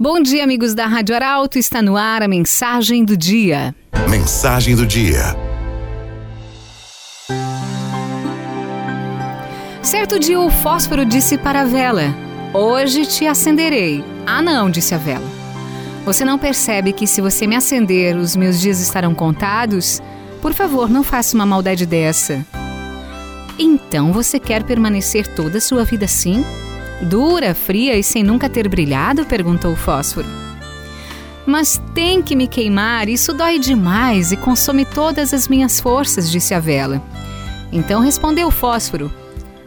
Bom dia, amigos da Rádio Arauto. Está no ar a mensagem do dia. Mensagem do dia. Certo dia o fósforo disse para a vela: Hoje te acenderei. Ah, não, disse a vela. Você não percebe que se você me acender, os meus dias estarão contados? Por favor, não faça uma maldade dessa. Então você quer permanecer toda a sua vida assim? Dura, fria e sem nunca ter brilhado? perguntou o fósforo. Mas tem que me queimar, isso dói demais e consome todas as minhas forças, disse a vela. Então respondeu o fósforo: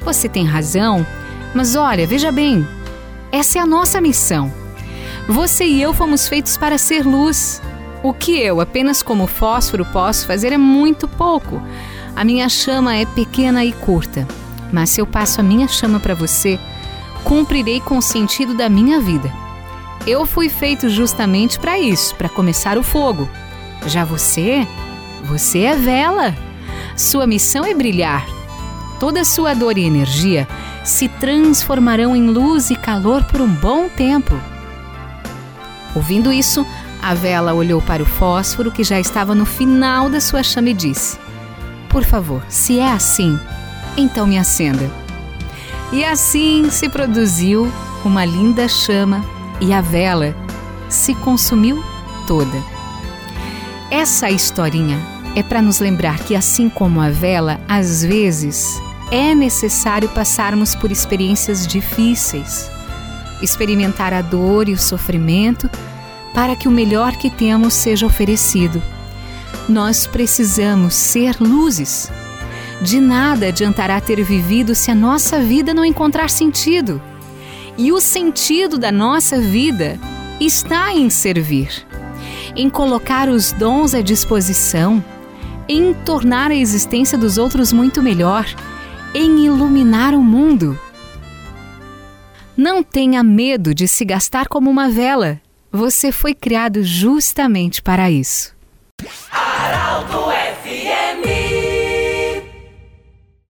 Você tem razão, mas olha, veja bem, essa é a nossa missão. Você e eu fomos feitos para ser luz. O que eu, apenas como fósforo, posso fazer é muito pouco. A minha chama é pequena e curta, mas se eu passo a minha chama para você, cumprirei com o sentido da minha vida. Eu fui feito justamente para isso, para começar o fogo. Já você, você é vela. Sua missão é brilhar. Toda sua dor e energia se transformarão em luz e calor por um bom tempo. Ouvindo isso, a vela olhou para o fósforo que já estava no final da sua chama e disse: Por favor, se é assim, então me acenda. E assim se produziu uma linda chama e a vela se consumiu toda. Essa historinha é para nos lembrar que, assim como a vela, às vezes é necessário passarmos por experiências difíceis, experimentar a dor e o sofrimento para que o melhor que temos seja oferecido. Nós precisamos ser luzes de nada adiantará ter vivido se a nossa vida não encontrar sentido. E o sentido da nossa vida está em servir, em colocar os dons à disposição, em tornar a existência dos outros muito melhor, em iluminar o mundo. Não tenha medo de se gastar como uma vela. Você foi criado justamente para isso.